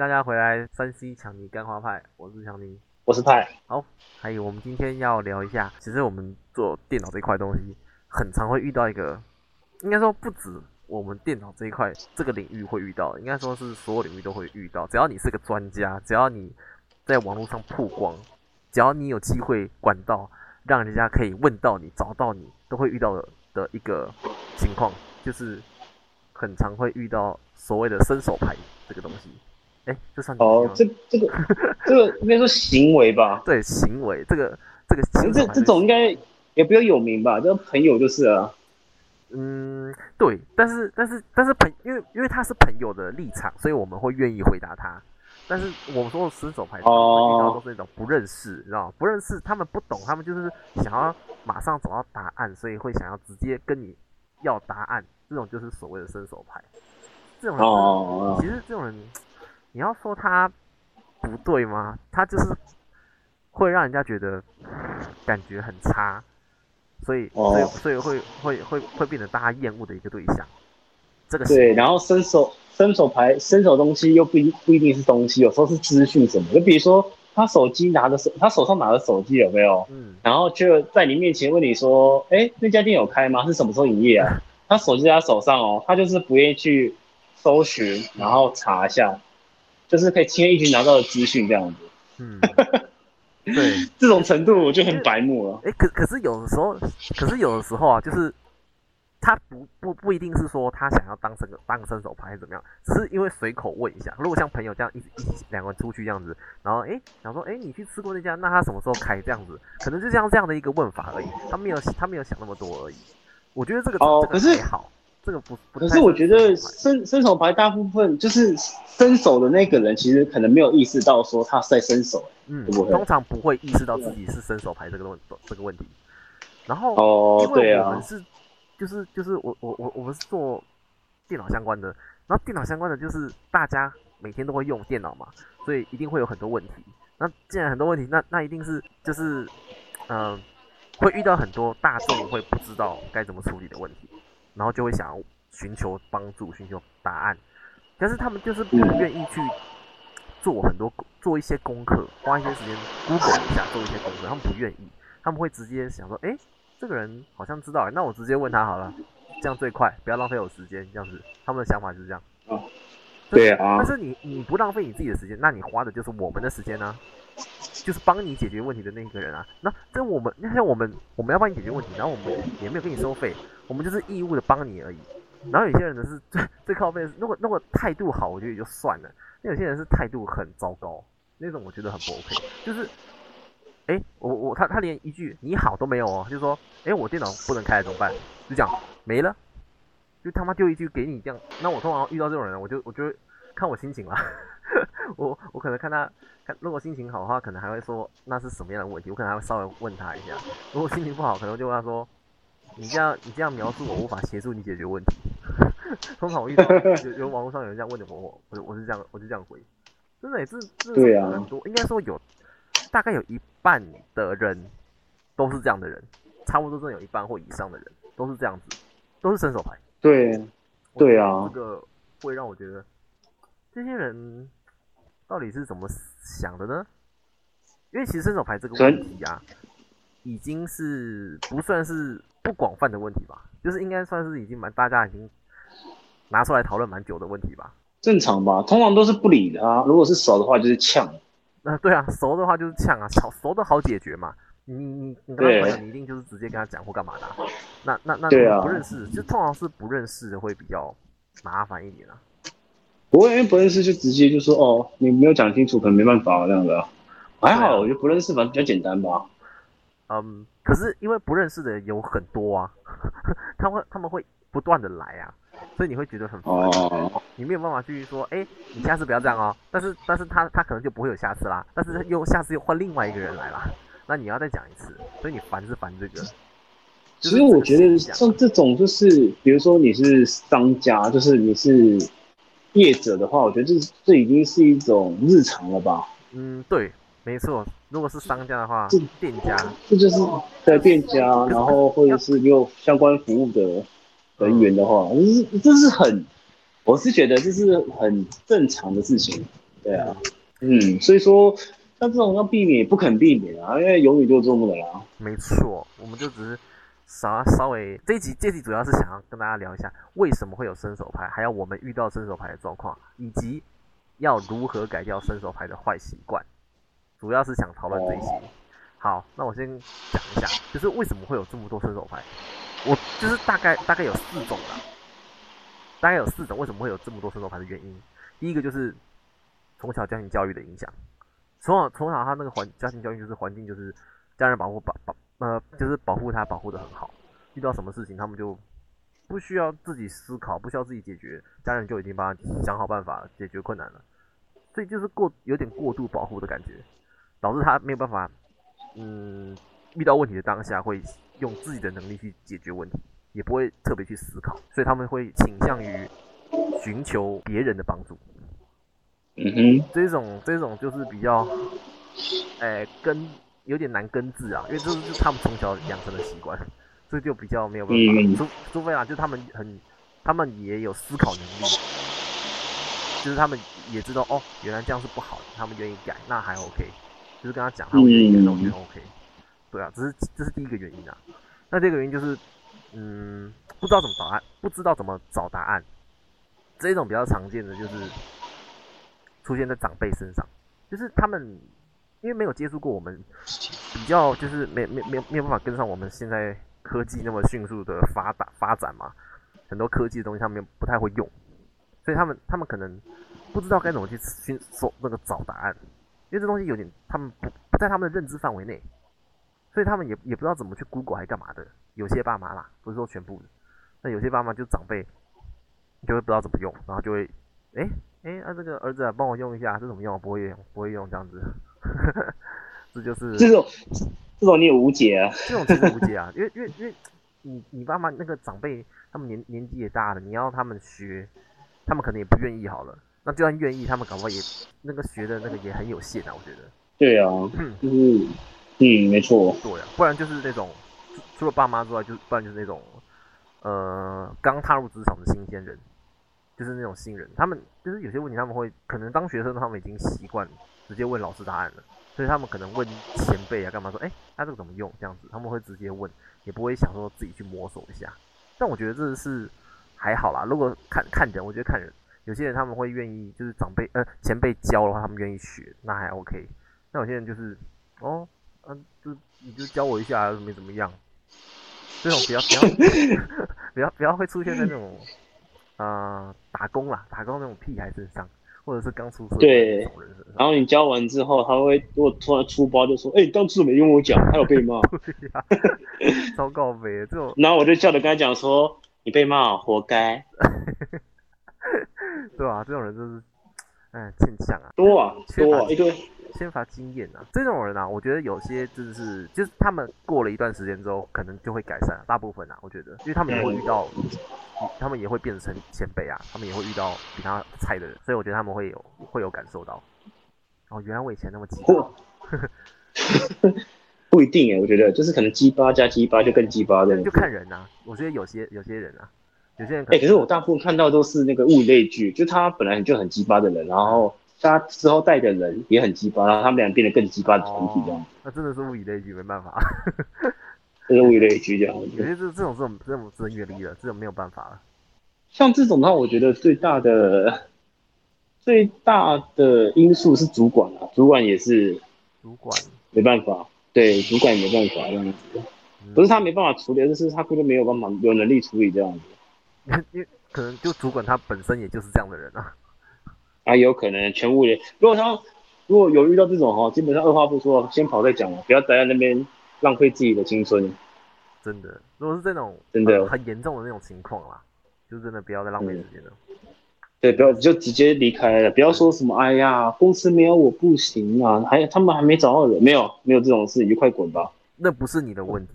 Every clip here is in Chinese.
大家回来，山西强尼干花派，我是强尼，我是派。好，还有我们今天要聊一下，其实我们做电脑这一块东西，很常会遇到一个，应该说不止我们电脑这一块这个领域会遇到，应该说是所有领域都会遇到。只要你是个专家，只要你在网络上曝光，只要你有机会管道让人家可以问到你、找到你，都会遇到的的一个情况，就是很常会遇到所谓的伸手牌这个东西。哎，这算哦，这这个这个应该说行为吧？对，行为这个这个这这种应该也比较有名吧？就朋友就是啊。嗯，对，但是但是但是朋，因为因为他是朋友的立场，所以我们会愿意回答他。但是我们说的伸手牌，遇到都是那种不认识，你知道吗？不认识，他们不懂，他们就是想要马上找到答案，所以会想要直接跟你要答案。这种就是所谓的伸手牌。这种人，其实这种人。你要说他不对吗？他就是会让人家觉得感觉很差，所以所以所以会会会会变得大家厌恶的一个对象。这个对，然后伸手伸手牌伸手东西又不一不一定是东西，有时候是资讯什么。就比如说他手机拿着手，他手上拿着手机有没有？嗯。然后就在你面前问你说：“哎，那家店有开吗？是什么时候营业啊？” 他手机在他手上哦，他就是不愿意去搜寻，然后查一下。就是可以轻而易举拿到的资讯这样子，嗯，对，这种程度就很白目了。哎，可可是有的时候，可是有的时候啊，就是他不不不一定是说他想要当伸当伸手牌怎么样，只是因为随口问一下。如果像朋友这样一一起两个人出去这样子，然后哎想说哎你去吃过那家，那他什么时候开这样子，可能就像这样的一个问法而已，他没有他没有想那么多而已。我觉得这个哦，可是好。这个不不，可是我觉得伸伸手牌大部分就是伸手的那个人，其实可能没有意识到说他是在伸手，嗯，通常不会意识到自己是伸手牌这个问这个问题。然后，哦，对啊，我们是就是就是我我我我们是做电脑相关的，然后电脑相关的就是大家每天都会用电脑嘛，所以一定会有很多问题。那既然很多问题，那那一定是就是嗯，会遇到很多大众会不知道该怎么处理的问题。然后就会想要寻求帮助、寻求答案，但是他们就是不愿意去做很多、做一些功课，花一些时间 Google 一下，做一些功课。他们不愿意，他们会直接想说：“哎，这个人好像知道，那我直接问他好了，这样最快，不要浪费我时间。”这样子，他们的想法就是这样。对啊。但是你你不浪费你自己的时间，那你花的就是我们的时间呢？就是帮你解决问题的那个人啊。那这我们，那像我们，我们要帮你解决问题，然后我们也没有给你收费。我们就是义务的帮你而已，然后有些人呢是 最最靠背，如果如果态度好，我觉得也就算了。那有些人是态度很糟糕，那种我觉得很不 OK。就是，哎，我我他他连一句你好都没有哦，就说，哎，我电脑不能开怎么办？就这样没了，就他妈丢一句给你这样。那我通常遇到这种人，我就我就看我心情了。我我可能看他看，如果心情好的话，可能还会说那是什么样的问题，我可能还会稍微问他一下。如果心情不好，可能就问他说。你这样你这样描述我无法协助你解决问题。通常我遇到有有网络上有人这样问的我，我我是这样我就这样回。真的也是，对啊，很多应该说有大概有一半的人都是这样的人，差不多真的有一半或以上的人都是这样子，都是伸手牌。对，对啊，这个会让我觉得这些人到底是怎么想的呢？因为其实伸手牌这个问题啊，已经是不算是。不广泛的问题吧，就是应该算是已经蛮大家已经拿出来讨论蛮久的问题吧。正常吧，通常都是不理的啊。如果是熟的话，就是呛。那对啊，熟的话就是呛啊，熟熟的好解决嘛。你你你跟他朋友，你一定就是直接跟他讲或干嘛的。那那那不认识，就通常是不认识的会比较麻烦一点啊。不会，因为不认识就直接就说哦，你没有讲清楚，可能没办法这样的。还好，我觉得不认识反正比较简单吧。嗯。可是因为不认识的人有很多啊，他会他们会不断的来啊，所以你会觉得很烦，你没有办法去说，哎，你下次不要这样哦。但是但是他他可能就不会有下次啦，但是又下次又换另外一个人来啦，那你要再讲一次，所以你烦是烦这个。其实我觉得像这种就是，比如说你是商家，就是你是业者的话，我觉得这这已经是一种日常了吧？嗯，对。没错，如果是商家的话，店家，这就是在店家，然后或者是有相关服务的人员的话，这是这是很，我是觉得这是很正常的事情。对啊，嗯，所以说像这种要避免也不肯避免啊，因为永远就这么的啦。没错，我们就只是稍稍微这一集这一集主要是想要跟大家聊一下为什么会有伸手牌，还有我们遇到伸手牌的状况，以及要如何改掉伸手牌的坏习惯，主要是想讨论这一些。好，那我先讲一下，就是为什么会有这么多伸手牌，我就是大概大概有四种啦，大概有四种为什么会有这么多伸手牌的原因。第一个就是从小家庭教育的影响，从小从小他那个环家庭教育就是环境就是家人保护保保呃就是保护他保护的很好，遇到什么事情他们就不需要自己思考，不需要自己解决，家人就已经帮他想好办法解决困难了，所以就是过有点过度保护的感觉，导致他没有办法。嗯，遇到问题的当下会用自己的能力去解决问题，也不会特别去思考，所以他们会倾向于寻求别人的帮助。嗯哼，这种这种就是比较，哎，根有点难根治啊，因为这是他们从小养成的习惯，所以就比较没有办法。除除非啊，就他们很，他们也有思考能力，就是他们也知道哦，原来这样是不好的，他们愿意改，那还 OK。就是跟他讲，他会觉得我觉得 OK，对啊，只是这是第一个原因啊。那第二个原因就是，嗯，不知道怎么找案，不知道怎么找答案。这种比较常见的就是出现在长辈身上，就是他们因为没有接触过我们，比较就是没没没没有办法跟上我们现在科技那么迅速的发达发展嘛，很多科技的东西他们不太会用，所以他们他们可能不知道该怎么去寻搜那个找答案。因为这东西有点，他们不不在他们的认知范围内，所以他们也也不知道怎么去 Google 还干嘛的。有些爸妈啦，不是说全部的，那有些爸妈就长辈就会不知道怎么用，然后就会，哎哎，啊这个儿子啊，帮我用一下，这怎么用？不会用，不会用这样子，这就是这种这种你也无解啊，这种真的无解啊，因为因为因为你你爸妈那个长辈，他们年年纪也大了，你要他们学，他们可能也不愿意好了。那就算愿意，他们搞不好也那个学的那个也很有限啊，我觉得。对啊，就是嗯，没错。对啊，不然就是那种除了爸妈之外，就不然就是那种呃刚踏入职场的新鲜人，就是那种新人，他们就是有些问题他们会可能当学生他们已经习惯直接问老师答案了，所以他们可能问前辈啊干嘛说，哎，他这个怎么用这样子，他们会直接问，也不会想说自己去摸索一下。但我觉得这是还好啦，如果看看人，我觉得看人。有些人他们会愿意，就是长辈呃前辈教的话，他们愿意学，那还 OK。那有些人就是，哦，嗯，就你就教我一下，没怎么样。这种比较比较 比较比较会出现在那种，呃，打工啦，打工那种屁孩身上，或者是刚出社会那种人身上。然后你教完之后，他会如果突然出包就说，哎，当初没跟我讲，还有被骂。糟糕呗，这种。然后我就笑着跟他讲说，你被骂，活该。对啊，这种人就是，哎，欠呛啊，多啊，多啊，一堆，缺乏经验啊。这种人啊，我觉得有些就是，就是他们过了一段时间之后，可能就会改善。大部分啊，我觉得，因为他们也会遇到，他们也会变成前辈啊，他们也会遇到比他菜的人，所以我觉得他们会有会有感受到。哦，原来我以前那么鸡巴。不一定哎，我觉得就是可能鸡巴加鸡巴就更鸡巴的。就看人啊，我觉得有些有些人啊。有些人哎，可是我大部分看到都是那个物以类聚，就他本来就很鸡巴的人，然后他之后带的人也很鸡巴，然后他们俩变得更鸡巴的团体这样。那真的是物以类聚，没办法。这是物以类聚这样。有些这这种这种这种只能远离了，这种没有办法了。像这种的话，我觉得最大的最大的因素是主管啊，主管也是主管没办法，对，主管也没办法这样子，不是他没办法处理，而是他根本没有办法有能力处理这样子。因为可能就主管他本身也就是这样的人啊，啊，有可能全物业。如果他如果有遇到这种哈，基本上二话不说，先跑再讲了，不要待在那边浪费自己的青春。真的，如果是这种真的很严重的那种情况啦，就真的不要再浪费时间了。对，不要就直接离开了，不要说什么哎呀，公司没有我不行啊，还他们还没找到人，没有没有这种事，你就快滚吧。那不是你的问题，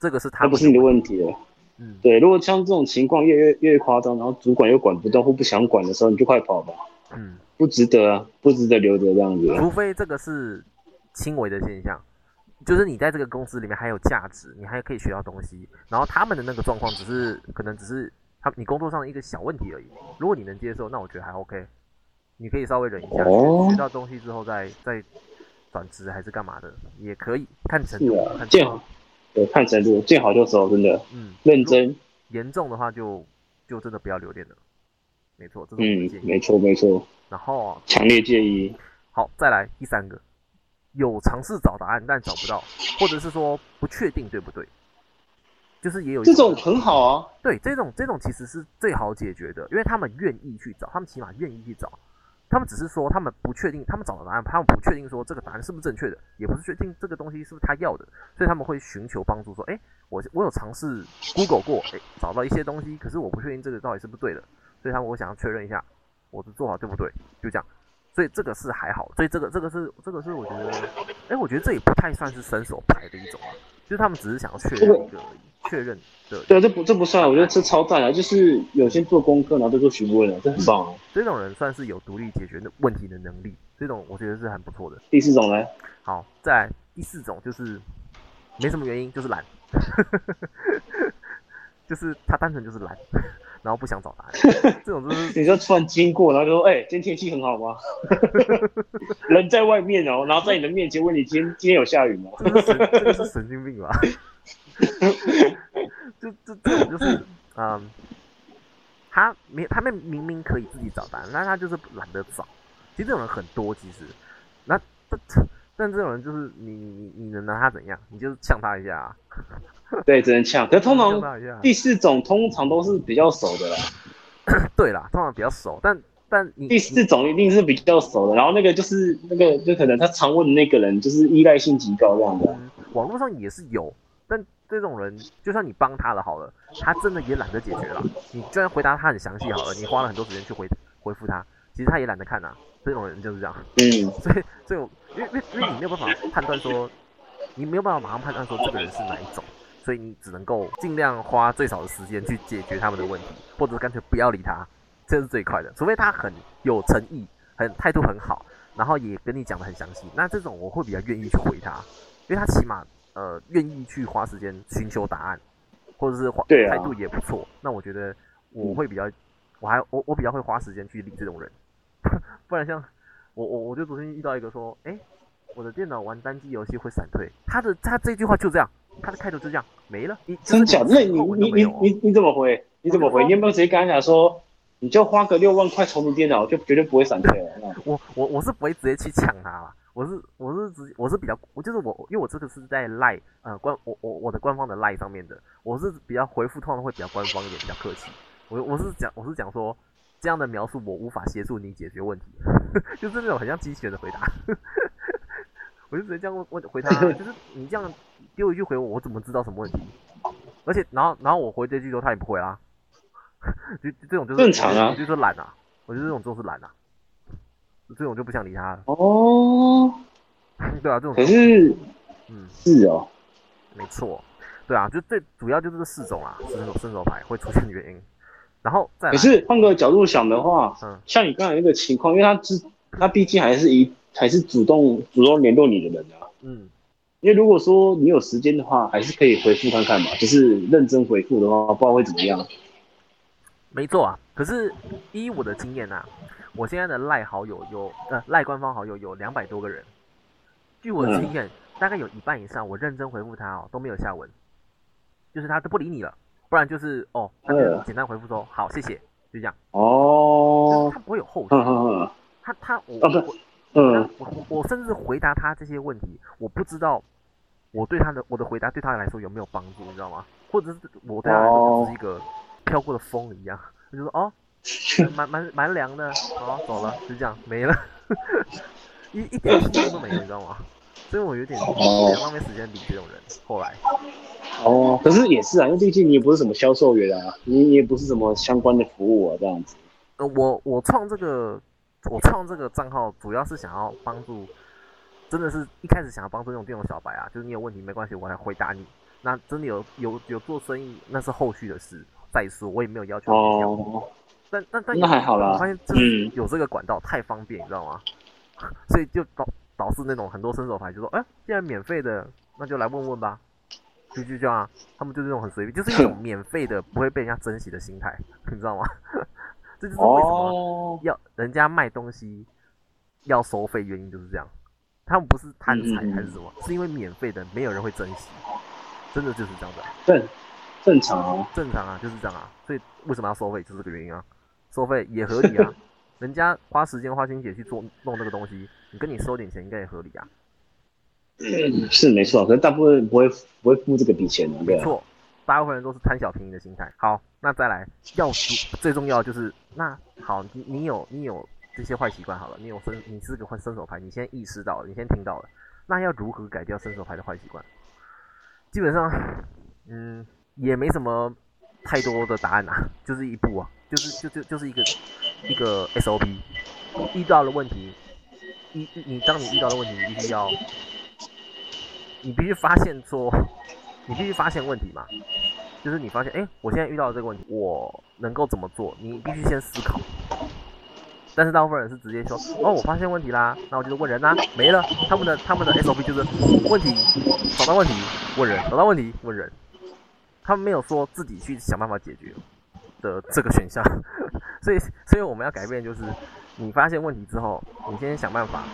这个是他，那不是你的问题了。嗯，对，如果像这种情况越越越夸张，然后主管又管不到或不想管的时候，你就快跑吧。嗯，不值得啊，不值得留着这样子。除非这个是轻微的现象，就是你在这个公司里面还有价值，你还可以学到东西，然后他们的那个状况只是可能只是他你工作上的一个小问题而已。如果你能接受，那我觉得还 OK。你可以稍微忍一下，学到东西之后再再转职还是干嘛的也可以，看程度。见好，对，看程度，见好就收，真的。嗯，认真。严重的话就就真的不要留恋了。没错，这是建议。没错没错。然后强烈建议。好，再来第三个，有尝试找答案但找不到，或者是说不确定对不对？就是也有这种很好啊。对，这种这种其实是最好解决的，因为他们愿意去找，他们起码愿意去找。他们只是说他们不确定，他们找的答案，他们不确定说这个答案是不是正确的，也不是确定这个东西是不是他要的，所以他们会寻求帮助，说，哎，我我有尝试 Google 过，哎，找到一些东西，可是我不确定这个到底是不是对的，所以他们我想要确认一下，我的做法对不对？就这样，所以这个是还好，所以这个这个是这个是我觉得，哎，我觉得这也不太算是伸手牌的一种啊，就是他们只是想要确认一个而已。确认的，对，这不这不算，我觉得这超赞啊！就是有先做功课，然后再做询问了，这很棒啊。这种人算是有独立解决的问题的能力，这种我觉得是很不错的。第四种呢？好，再第四种就是没什么原因，就是懒，就是他单纯就是懒，然后不想找答案。这种就是你就突然经过，然后就说：“哎，今天天气很好吗？” 人在外面哦，然后在你的面前问你：“今今天有下雨吗？”这个是神经病吧？就这这种就是，嗯，他明他们明明可以自己找答案，但他就是懒得找。其实这种人很多，其实，那但但这种人就是你你你能拿他怎样？你就是呛他一下。啊 对，只能呛。可通常第四种通常都是比较熟的啦。对啦，通常比较熟，但但你第四种一定是比较熟的。然后那个就是那个就可能他常问的那个人就是依赖性极高这样的。网络上也是有，但。这种人，就算你帮他了好了，他真的也懒得解决了。你就算回答他很详细好了，你花了很多时间去回回复他，其实他也懒得看呐。这种人就是这样。嗯。所以，所以，因为，因为，因为你没有办法判断说，你没有办法马上判断说这个人是哪一种，所以你只能够尽量花最少的时间去解决他们的问题，或者干脆不要理他，这是最快的。除非他很有诚意，很态度很好，然后也跟你讲的很详细，那这种我会比较愿意去回他，因为他起码。呃，愿意去花时间寻求答案，或者是花态度也不错。那我觉得我会比较，我还我我比较会花时间去理这种人，不然像我我我就昨天遇到一个说，哎，我的电脑玩单机游戏会闪退，他的他这句话就这样，他的开头就这样没了。你真假？那你你你你你怎么回？你怎么回？你有没有直接跟他讲说，你就花个六万块重组电脑，就绝对不会闪退了？我我我是不会直接去抢他了。我是我是直我是比较我就是我因为我这个是在赖呃官我我我的官方的赖上面的，我是比较回复通常会比较官方一点，比较客气。我我是讲我是讲说这样的描述我无法协助你解决问题，就是那种很像机器人的回答。我就直接这样问回答，就是你这样丢一句回我，我怎么知道什么问题？而且然后然后我回这句之后他也不回啦，就这种就是正常啊，就是懒啊，我觉得这种就是懒啊。这种就不想理他了。哦，对啊，这种可是，嗯，是哦，没错，对啊，就最主要就是这四种啊，伸手伸手牌会出现的原因。然后再可是换个角度想的话，嗯，像你刚才那个情况，因为他之他毕竟还是一还是主动主动联络你的人啊，嗯，因为如果说你有时间的话，还是可以回复看看嘛，就是认真回复的话，不知道会怎么样。没错啊，可是依我的经验呐。我现在的赖好友有呃赖官方好友有两百多个人，据我的经验，大概有一半以上我认真回复他哦都没有下文，就是他都不理你了，不然就是哦他就简单回复说好谢谢就这样哦，他不会有后续，他他我我嗯我我甚至回答他这些问题，我不知道我对他的我的回答对他来说有没有帮助，你知道吗？或者是我对他来说只是一个飘过的风一样，就说哦。蛮蛮蛮凉的，好走了，就这样没了，一一点希望都没有，你知道吗？所以我有点浪费时间理这种人。后来，哦，可是也是啊，因为毕竟你也不是什么销售员啊，你也不是什么相关的服务啊，这样子。呃，我我创这个，我创这个账号主要是想要帮助，真的是一开始想要帮助那种电容小白啊，就是你有问题没关系，我来回答你。那真的有有有做生意，那是后续的事再说，我也没有要求你哦。但但但那还好啦，我发现嗯有这个管道太方便，你知道吗？所以就导导致那种很多伸手牌就说，哎，既然免费的，那就来问问吧，就就这样，他们就是那种很随便，就是一种免费的不会被人家珍惜的心态，你知道吗？这就是为什么要人家卖东西要收费，原因就是这样。他们不是贪财还是什么，是因为免费的没有人会珍惜，真的就是这样子。正正常啊，正常啊，就是这样啊。所以为什么要收费，就是这个原因啊。收费也合理啊，人家花时间花心血去做弄这个东西，你跟你收点钱应该也合理啊。是没错，可是大部分不会不会付这个笔钱的，没错，大部分人都是贪小便宜的心态。好，那再来要最重要就是那好，你你有你有这些坏习惯好了，你有伸你是个换伸手牌，你先意识到了，你先听到了，那要如何改掉伸手牌的坏习惯？基本上，嗯，也没什么太多的答案啊，就是一步啊，就是就就就是一个一个 SOP，遇到了问题，一你当你遇到的问题，你必须要。你必须发现说，你必须发现问题嘛，就是你发现，哎，我现在遇到这个问题，我能够怎么做？你必须先思考。但是大部分人是直接说，哦，我发现问题啦，那我就是问人啦，没了。他们的他们的 SOP 就是问题，找到问题问人，找到问题问人。他们没有说自己去想办法解决的这个选项。所以，所以我们要改变，就是你发现问题之后，你先想办法。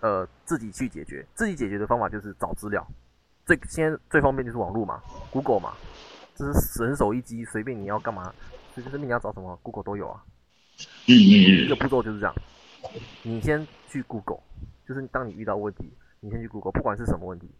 呃，自己去解决，自己解决的方法就是找资料，最先最方便就是网络嘛，Google 嘛，这是人手一机，随便你要干嘛，随便你要找什么，Google 都有啊。嗯嗯嗯。一个步骤就是这样，你先去 Google，就是当你遇到问题，你先去 Google，不管是什么问题，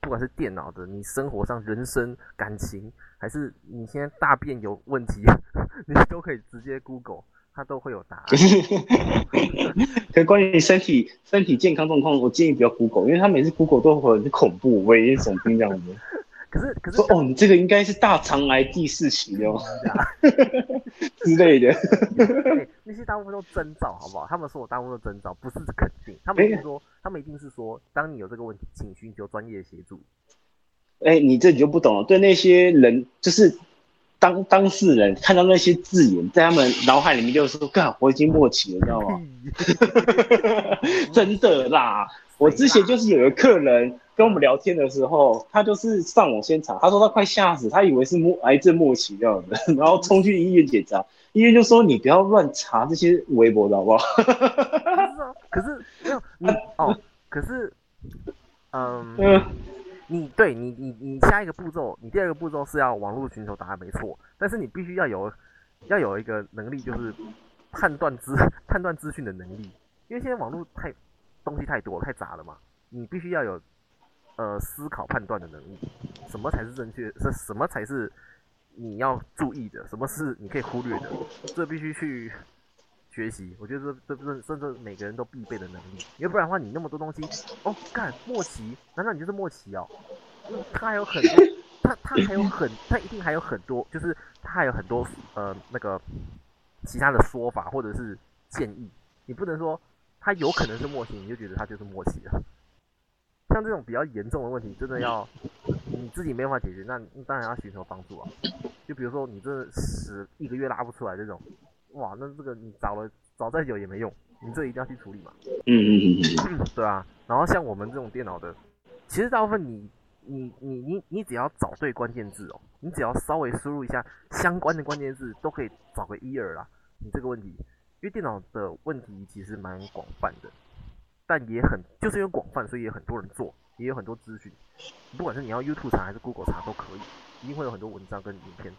不管是电脑的，你生活上、人生、感情，还是你现在大便有问题，你都可以直接 Google。他都会有答案。可关于身体身体健康状况，我建议不要 Google，因为他每次 Google 都会很恐怖，危言耸听这样子。可是可是哦，你这个应该是大肠癌第四期哦，之类的。那些大部分都征兆，好不好？他们说我大部分都征兆，不是肯定。他们是说，他们一定是说，当你有这个问题，请寻求专业协助。哎，你这你就不懂了。对那些人，就是。当当事人看到那些字眼，在他们脑海里面就说：“干，我已经末期了，你知道吗？” 真的啦！我之前就是有个客人跟我们聊天的时候，他就是上网先查，他说他快吓死，他以为是末癌症末期这样子，然后冲去医院检查，医院就说：“你不要乱查这些微博的好不好？”可是没有你 哦，可是嗯。你对你你你下一个步骤，你第二个步骤是要网络寻求答案，没错。但是你必须要有要有一个能力，就是判断资 判断资讯的能力。因为现在网络太东西太多太杂了嘛，你必须要有呃思考判断的能力。什么才是正确？是什么才是你要注意的？什么是你可以忽略的？这必须去。学习，我觉得这这不是甚至每个人都必备的能力，因为不然的话，你那么多东西，哦，干默契，难道你就是默契哦？他还有很多，他他还有很，他一定还有很多，就是他还有很多呃那个其他的说法或者是建议，你不能说他有可能是默契，你就觉得他就是默契了。像这种比较严重的问题，真的要你自己没办法解决，那当然要寻求帮助啊。就比如说你这屎一个月拉不出来这种。哇，那这个你找了找再久也没用，你这一定要去处理嘛。嗯嗯嗯嗯，对啊。然后像我们这种电脑的，其实大部分你你你你你只要找对关键字哦，你只要稍微输入一下相关的关键字，都可以找个一二啦。你这个问题，因为电脑的问题其实蛮广泛的，但也很就是因为广泛，所以也很多人做，也有很多资讯。不管是你要 YouTube 查还是 Google 查都可以，一定会有很多文章跟影片。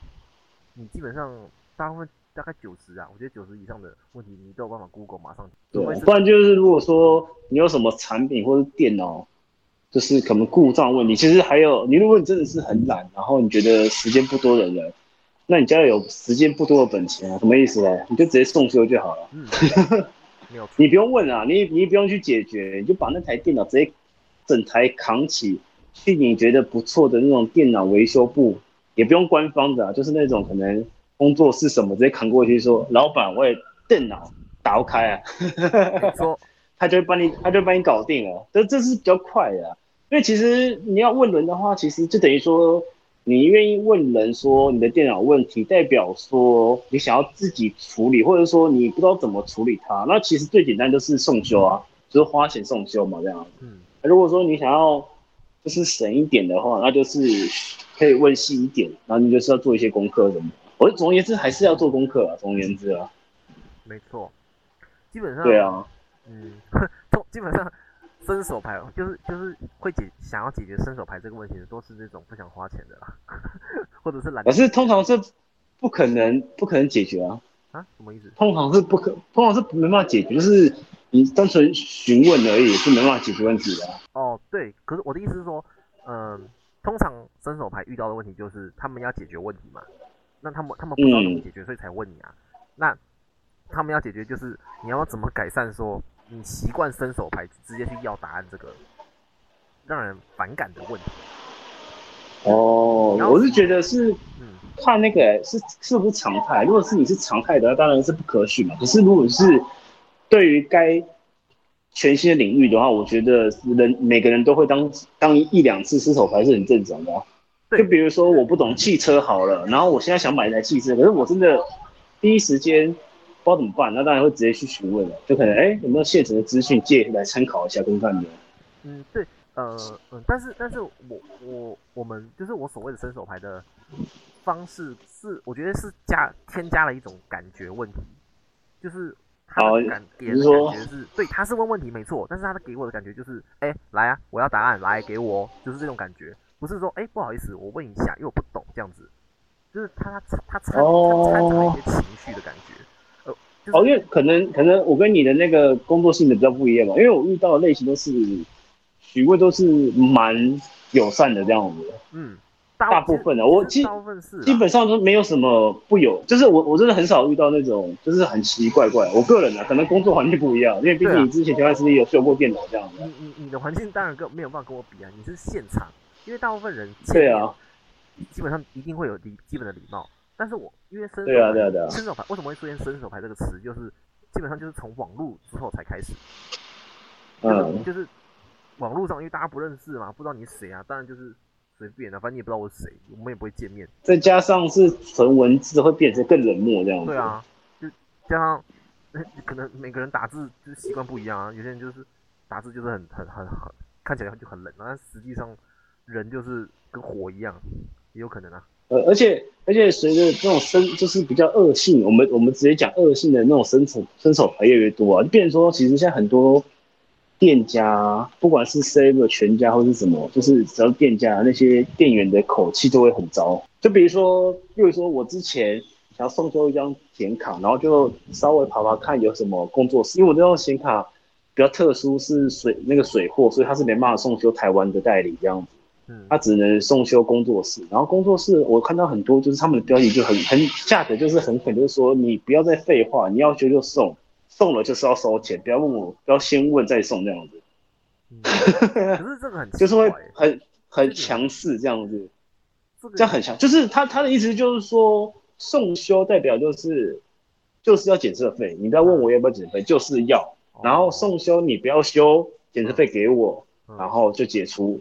你基本上大部分。大概九十啊，我觉得九十以上的问题，你都有办法 Google 马上。对，不然就是如果说你有什么产品或者电脑，就是可能故障问题，其实还有你，如果你真的是很懒，然后你觉得时间不多的人，那你家里有时间不多的本钱啊，什么意思呢？你就直接送修就好了。你不用问啊，你你不用去解决，你就把那台电脑直接整台扛起，去你觉得不错的那种电脑维修部，也不用官方的，就是那种可能。工作是什么？直接扛过去说：“老板，我也电脑打不开啊。”说 他就会帮你，他就帮你搞定了。这这是比较快的，因为其实你要问人的话，其实就等于说你愿意问人说你的电脑问题，代表说你想要自己处理，或者说你不知道怎么处理它。那其实最简单就是送修啊，就是花钱送修嘛，这样。嗯。如果说你想要就是省一点的话，那就是可以问细一点，然后你就是要做一些功课什么。我总而言之还是要做功课啊。总而言之啊，没错，基本上对啊，嗯，基本上伸手牌就是就是会解想要解决伸手牌这个问题的，都是这种不想花钱的啦，或者是懒。可是通常是不可能不可能解决啊啊？什么意思？通常是不可，通常是没办法解决，就是你单纯询问而已，是没办法解决问题的。哦，对，可是我的意思是说，嗯，通常伸手牌遇到的问题就是他们要解决问题嘛，那他们他们不知道怎么解决，所以才问你啊。那他们要解决就是你要怎么改善？说你习惯伸手牌直接去要答案这个让人反感的问题。哦，我是觉得是，看那个是是不是常态。如果是你是常态的，当然是不可取嘛。可是如果是对于该全新的领域的话，我觉得人每个人都会当当一两次失手牌是很正常的。就比如说我不懂汽车好了，然后我现在想买一台汽车，可是我真的第一时间不知道怎么办，那当然会直接去询问了，就可能哎有没有现成的资讯借来参考一下跟看的。嗯，对，呃嗯，但是但是我我我们就是我所谓的伸手牌的方式是，我觉得是加添加了一种感觉问题，就是。他感给人的感觉是对，他是问问题没错，但是他的给我的感觉就是，哎，来啊，我要答案，来给我，就是这种感觉，不是说，哎，不好意思，我问一下，因为我不懂这样子，就是他他他掺他掺杂一些情绪的感觉，哦，因为可能可能我跟你的那个工作性质比较不一样嘛，因为我遇到的类型都是许位都是蛮友善的这样子，嗯。大部分的我基基本上都没有什么不友，就是我我真的很少遇到那种就是很奇奇怪怪。我个人呢，可能工作环境不一样，因为毕竟你之前前段时间有修过电脑这样子。你你你的环境当然跟没有办法跟我比啊，你是现场，因为大部分人对啊，基本上一定会有礼基本的礼貌。但是我因为伸对啊对啊对啊，伸手牌为什么会出现伸手牌这个词，就是基本上就是从网络之后才开始，嗯，就是网络上因为大家不认识嘛，不知道你是谁啊，当然就是。随便的，反正你也不知道我是谁，我们也不会见面。再加上是纯文字，会变成更冷漠这样子。对啊，就加上可能每个人打字就是习惯不一样啊。有些人就是打字就是很很很很看起来就很冷，但实际上人就是跟火一样，也有可能啊。呃，而且而且随着这种生就是比较恶性，我们我们直接讲恶性的那种生手伸手牌越来越多啊，就变成说其实现在很多。店家不管是 Save 全家或是什么，就是只要店家那些店员的口气都会很糟。就比如说，比如说我之前想要送修一张显卡，然后就稍微跑跑看有什么工作室，因为我这张显卡比较特殊，是水那个水货，所以他是没办法送修台湾的代理这样子。嗯，他只能送修工作室。然后工作室我看到很多，就是他们的标题就很很价格就是很狠，就是说你不要再废话，你要修就送。送了就是要收钱，不要问我，不要先问再送这样子。可是这个很就是会很很强势这样子，这样很强，就是他他的意思就是说送修代表就是就是要检测费，你不要问我要不要检测费，就是要，然后送修你不要修，检测费给我，然后就解除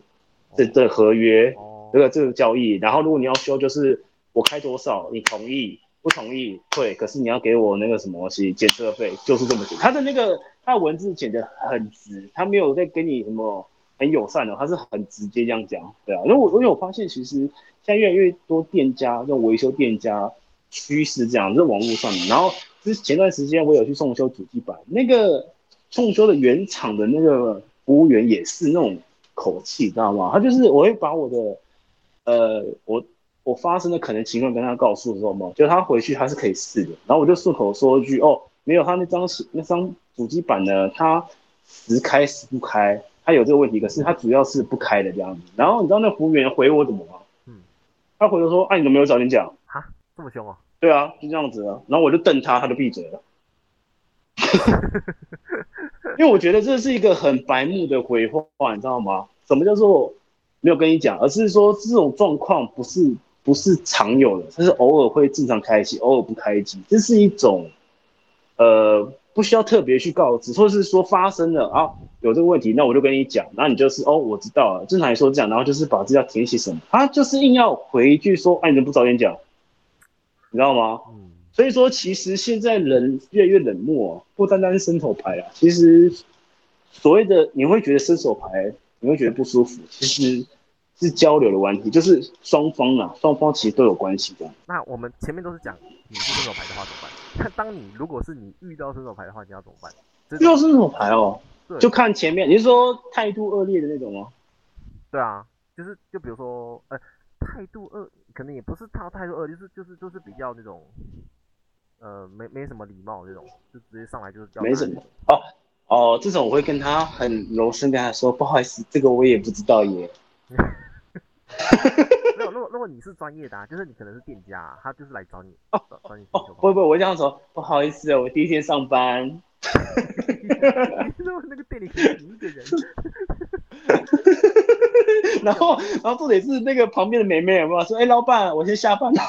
这这合约这个这个交易，然后如果你要修，就是我开多少你同意。不同意会，可是你要给我那个什么东西检测费，就是这么简单。他的那个他的文字写的很直，他没有在跟你什么很友善的，他是很直接这样讲，对啊。因为我因为我发现其实现在越来越多店家，这种维修店家趋势这样，在网络上面。然后之前段时间我有去送修主机板，那个送修的原厂的那个服务员也是那种口气，知道吗？他就是我会把我的呃我。我发生的可能情况跟他告诉说嘛，就他回去他是可以试的，然后我就顺口说一句哦，没有他那张是那张主机板呢，它时开时不开，他有这个问题，可是他主要是不开的这样子。然后你知道那服务员回我怎么吗？嗯，他回头说，哎，你怎么没有早点讲？哈，这么凶啊？对啊，就这样子啊。然后我就瞪他，他就闭嘴了。因为我觉得这是一个很白目的回话，你知道吗？什么叫做没有跟你讲，而是说这种状况不是。不是常有的，它是偶尔会正常开机，偶尔不开机，这是一种，呃，不需要特别去告知，或者是说发生了啊，有这个问题，那我就跟你讲，那你就是哦，我知道了，正常来说这样，然后就是把资料填写什么，他就是硬要回一句说，哎，你怎么不早点讲？你知道吗？所以说其实现在人越来越冷漠，不单单是伸手牌啊，其实所谓的你会觉得伸手牌，你会觉得不舒服，其实。是交流的问题，就是双方啊，双方其实都有关系的。那我们前面都是讲你是伸手牌的话怎么办？那 当你如果是你遇到伸手牌的话，你要怎么办？遇到伸手牌哦，就看前面，你是说态度恶劣的那种吗？对啊，就是就比如说，呃，态度恶，可能也不是他态度恶，就是就是就是比较那种，呃，没没什么礼貌这种，就直接上来就是叫。没什么哦哦，这种我会跟他很柔声跟他说，不好意思，这个我也不知道耶。没有，如果如果你是专业的，啊，就是你可能是店家，他就是来找你哦，找你哦，不不，我这样说，不好意思，我第一天上班。那个店里一个人。然后，然后重点是那个旁边的妹妹有没有说：“哎，老板，我先下班了。”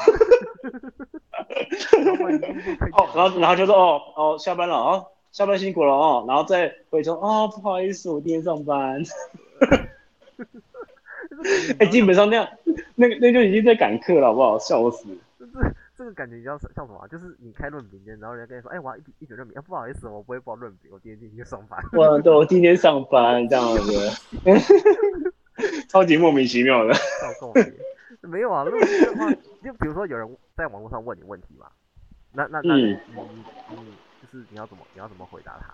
哦，然后，然后就说：“哦，哦，下班了啊，下班辛苦了哦。”然后再回头：“啊，不好意思，我今天上班。”哎，基本上那样，那个那就已经在赶课了，好不好？笑死。就是这个感觉像像什么？就是你开论饼店，然后人家跟你说：“哎，我要一一卷润饼。”啊，不好意思，我不会包润饼，我今天今天上班。哇，对，我今天上班这样子，超级莫名其妙的。没有啊，如果的话，就比如说有人在网络上问你问题嘛，那那那你你你就是你要怎么你要怎么回答他？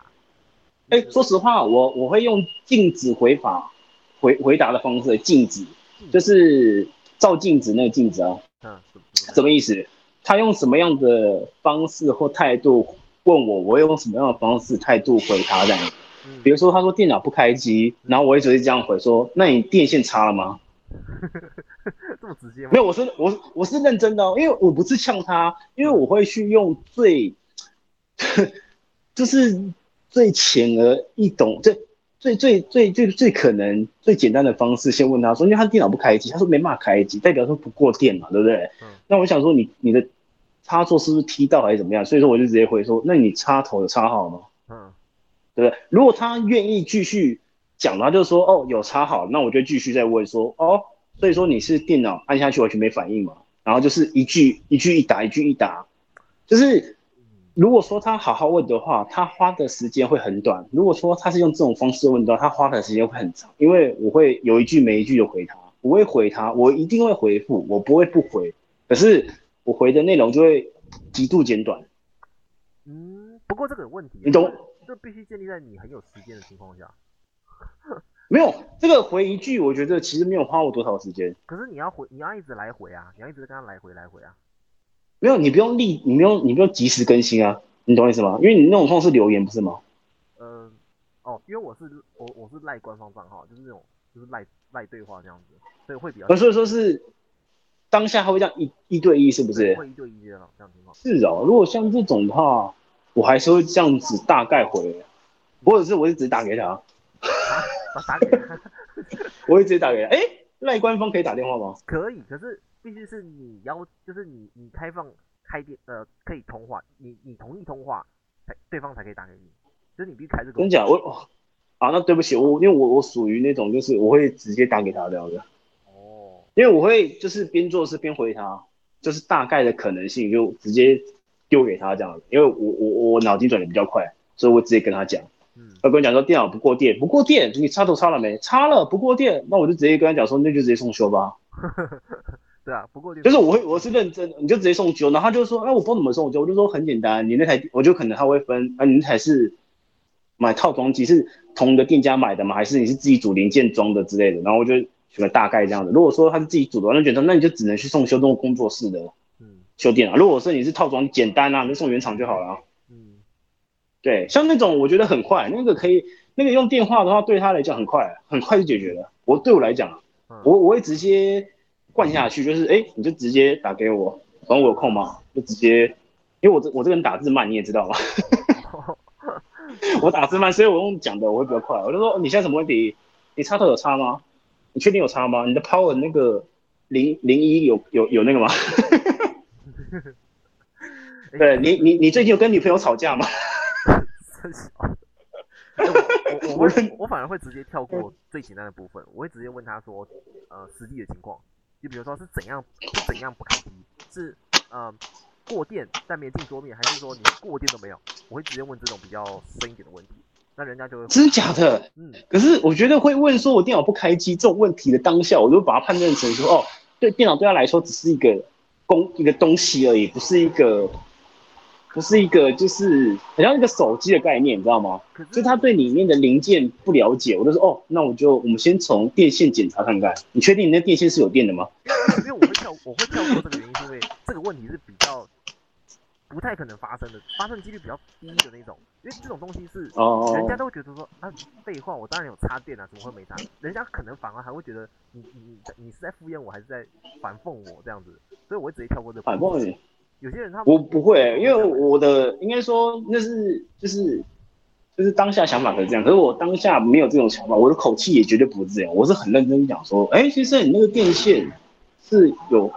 哎，说实话，我我会用禁止回法回回答的方式，禁止就是照镜子那个镜子啊，嗯，什么意思？他用什么样的方式或态度问我，我用什么样的方式态度回他这样。比如说他说电脑不开机，然后我一直是这样回说，那你电线插了吗？这么直接吗？没有，我是我我是认真的，因为我不是呛他，因为我会去用最，就是最浅而易懂，最最最最最最可能最简单的方式，先问他说，因为他电脑不开机，他说没办法开机，代表说不过电嘛，对不对？那我想说你你的。插座是不是踢到还是怎么样？所以说我就直接回说，那你插头有插好吗？嗯，对不对？如果他愿意继续讲，他就说哦有插好，那我就继续再问说哦，所以说你是电脑按下去完全没反应嘛？然后就是一句一句一答，一句一答，就是如果说他好好问的话，他花的时间会很短；如果说他是用这种方式问的话，他花的时间会很长，因为我会有一句没一句的回他，我会回他，我一定会回复，我不会不回，可是。我回的内容就会极度简短。嗯，不过这个问题，你懂？这必须建立在你很有时间的情况下。没有这个回一句，我觉得其实没有花我多少时间。可是你要回，你要一直来回啊，你要一直跟他来回来回啊。没有，你不用立，你不用，你不用及时更新啊，你懂我意思吗？因为你那种方式留言不是吗？嗯，哦，因为我是我我是赖官方账号，就是那种就是赖赖对话这样子，所以会比较。所以说是。当下他会这样一一对一，是不是？会一对一的这样情况。是哦，如果像这种的话，我还是会这样子大概回，或者是我就直接打给他。打给他，我会直接打给他。哎，赖官方可以打电话吗？可以，可是必须是你要，就是你你开放开电呃可以通话，你你同意通话才对方才可以打给你，就是你必须开这个。跟你讲，我啊，那对不起，我因为我我属于那种就是我会直接打给他这样子。因为我会就是边做事边回他，就是大概的可能性就直接丢给他这样子。因为我我我脑筋转的比较快，所以我直接跟他讲。嗯，我跟我讲说电脑不过电，不过电，你插头插了没？插了，不过电，那我就直接跟他讲说，那就直接送修吧。对啊，不过电就是我会我是认真，你就直接送修。然后他就说，哎，我不知道怎么送修，我就说很简单，你那台我就可能他会分，啊，你那台是买套装机是同一个店家买的吗？还是你是自己组零件装的之类的？然后我就。个大概这样的，如果说他是自己组的，那觉得那你就只能去送修动工作室的，嗯，修电脑。如果说你是套装简单啊，就送原厂就好了。嗯，对，像那种我觉得很快，那个可以，那个用电话的话对他来讲很快，很快就解决了。我对我来讲，我我会直接灌下去，就是哎，你就直接打给我，反正我有空嘛，就直接，因为我这我这个人打字慢，你也知道嘛，我打字慢，所以我用讲的我会比较快。我就说你现在什么问题？你插头有插吗？你确定有插吗？你的 power 那个零零一有有有那个吗？对你你你最近有跟女朋友吵架吗？我我我我反而会直接跳过最简单的部分，我会直接问他说，呃，实际的情况，就比如说是怎样是怎样不开机，是呃过电但没进桌面，还是说你过电都没有？我会直接问这种比较深一点的问题。那人家就会真的假的？嗯，可是我觉得会问说我电脑不开机这种问题的当下，我就把它判断成说，哦，对，电脑对他来说只是一个工一个东西而已，不是一个不是一个，就是很像一个手机的概念，你知道吗？就他对里面的零件不了解，我就说哦，那我就我们先从电线检查看看，你确定你那电线是有电的吗？因为我会跳，我会跳过这个原因，是因为这个问题是比较不太可能发生的，发生几率比较低的那种。因为这种东西是，人家都会觉得说啊，废话，我当然有插电啊，怎么会没插？人家可能反而还会觉得你你你是在敷衍我，还是在反讽我这样子，所以我会直接跳过这。反讽你。有些人他我不会，因为我的应该说那是就是就是当下想法可是这样，可是我当下没有这种想法，我的口气也绝对不是这样，我是很认真讲说，哎，先生，你那个电线是有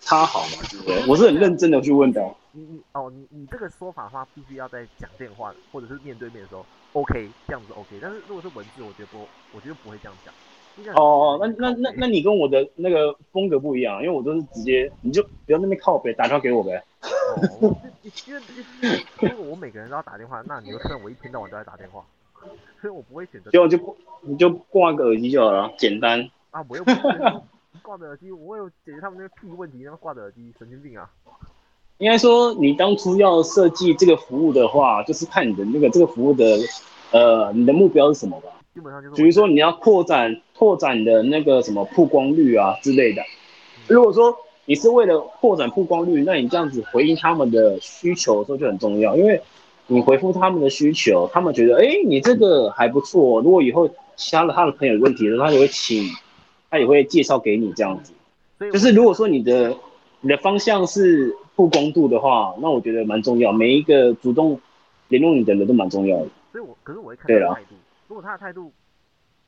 插好吗？对不对？我是很认真的去问的。你你哦，你你这个说法的话，必须要在讲电话或者是面对面的时候，OK，这样子 OK。但是如果是文字，我觉得不，我觉得不会这样讲。哦哦，那那那那你跟我的那个风格不一样，因为我都是直接，你就不要那边靠呗，打电话给我呗。哦，因为 我每个人都要打电话，那你就看我一天到晚都在打电话，所以我不会选择。就就你就挂个耳机就好了，简单。啊，我又挂着耳机，我有解决他们那个屁问题，然后挂着耳机，神经病啊！应该说，你当初要设计这个服务的话，就是看你的那个这个服务的，呃，你的目标是什么吧？基本上就是，比如说你要扩展拓展的那个什么曝光率啊之类的。如果说你是为了扩展曝光率，那你这样子回应他们的需求的时候就很重要，因为你回复他们的需求，他们觉得哎你这个还不错，如果以后其他的他的朋友有问题的时候，他也会请，他也会介绍给你这样子。就是如果说你的你的方向是曝光度的话，那我觉得蛮重要，每一个主动联络你的人都蛮重要的。所以我可是我会看态度。如果他的态度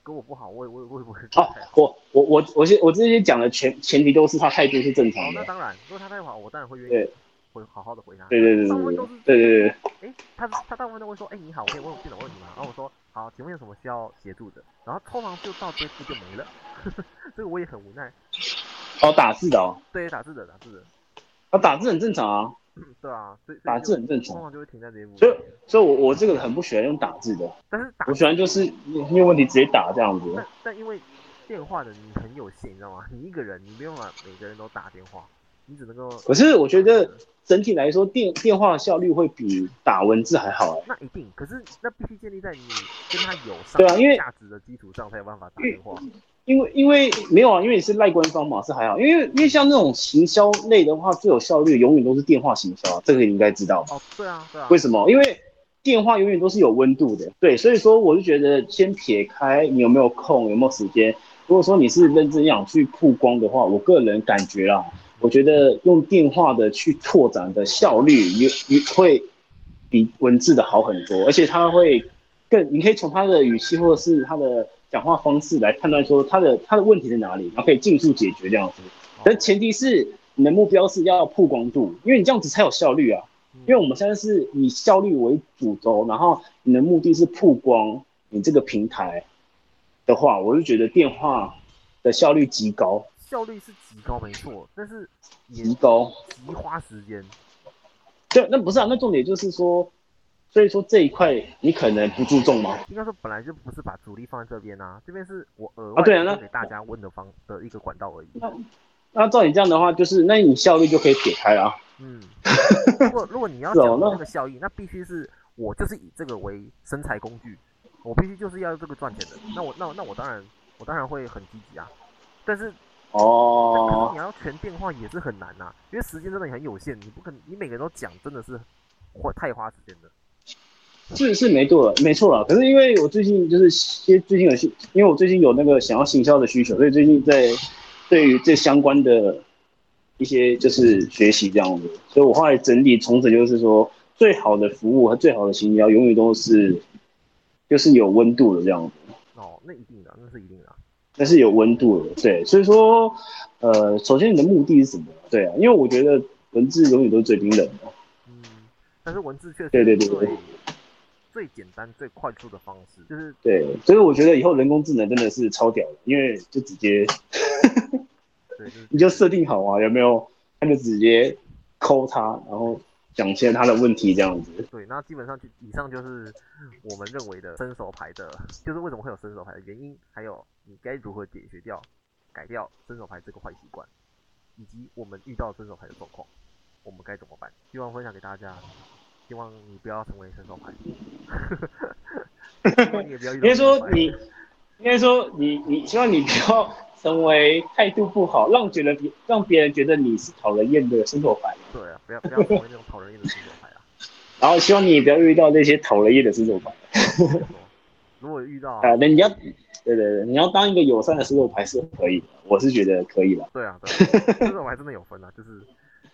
跟我不好，我也我也我也不会好。我我我我先我这些讲的前前提都是他态度是正常的。哦那当然，如果他态度好，我当然会愿意会好好的回答。对对对对对对对对。哎，他他大部分都会说，哎你好，我可以问电脑问题吗？然后我说好，请问有什么需要协助的？然后通常就到这步就没了，这个我也很无奈。哦，打字的哦。对，打字的，打字的。啊，打字很正常啊。对啊，打字很正常，就会停在这一步。所以，所以我我这个很不喜欢用打字的，但是打我喜欢就是没有问题直接打这样子。但但因为电话的你很有限，你知道吗？你一个人你没有办法每个人都打电话，你只能够。可是我觉得整体来说电电话效率会比打文字还好。那一定，可是那必须建立在你跟他有对啊，因为价值的基础上才有办法打电话。因为因为没有啊，因为你是赖官方嘛，是还好。因为因为像那种行销类的话，最有效率永远都是电话行销，这个你应该知道。哦，对啊，对啊。为什么？因为电话永远都是有温度的。对，所以说我就觉得，先撇开你有没有空，有没有时间。如果说你是认真想去曝光的话，我个人感觉啦，我觉得用电话的去拓展的效率，也也会比文字的好很多，而且它会更，你可以从他的语气或者是他的。讲话方式来判断说他的他的问题在哪里，然后可以尽速解决这样子。但前提是你的目标是要曝光度，因为你这样子才有效率啊。因为我们现在是以效率为主轴，然后你的目的是曝光你这个平台的话，我就觉得电话的效率极高。效率是极高，没错，但是极高极花时间。对，那不是啊，那重点就是说。所以说这一块你可能不注重吗？应该说本来就不是把主力放在这边啊，这边是我额外给大家问的方的一个管道而已。那照你这样的话，就是那你效率就可以撇开啊。嗯，如果 如果你要讲这个效益，那必须是我就是以这个为生财工具，我必须就是要这个赚钱的。那我那那我当然我当然会很积极啊。但是哦，你要全电话也是很难呐，因为时间真的很有限，你不可能你每个人都讲，真的是花太花时间的。是是没错了，没错了。可是因为我最近就是些最近有些，因为我最近有那个想要行销的需求，所以最近在对于这相关的一些就是学习这样子。所以我后来整理重整，就是说最好的服务和最好的行销永远都是就是有温度的这样子。哦，那一定的，那是一定的。那是有温度的，对。所以说，呃，首先你的目的是什么？对啊，因为我觉得文字永远都是最冰冷的。嗯，但是文字确实对对对对。最简单、最快速的方式就是对，所以我觉得以后人工智能真的是超屌的，因为就直接，对，你就设定好啊，有没有？那就直接抠它，然后讲些他的问题这样子。对，那基本上就以上就是我们认为的伸手牌的，就是为什么会有伸手牌的原因，还有你该如何解决掉、改掉伸手牌这个坏习惯，以及我们遇到伸手牌的状况，我们该怎么办？希望分享给大家。希望你不要成为伸手牌。应该说你，应该说你，你希望你不要成为态度不好，让觉得别让别人觉得你是讨人厌的伸手牌。对啊，不要不要成为那种讨人厌的伸手牌啊。然后希望你不要遇到那些讨人厌的伸手牌。如果遇到啊，那你要，对对对，你要当一个友善的伸手牌是可以的，我是觉得可以的。对啊，伸手牌真的有分啊，就是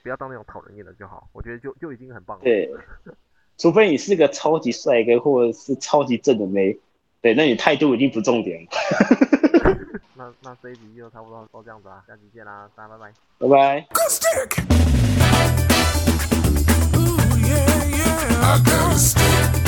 不要当那种讨人厌的就好，我觉得就就已经很棒了。对。除非你是个超级帅哥，或者是超级正的妹，对，那你态度已经不重点了。那那这一集就差不多都这样子啊，下期见啦，大家拜拜，拜拜。Stick. Ooh, yeah, yeah.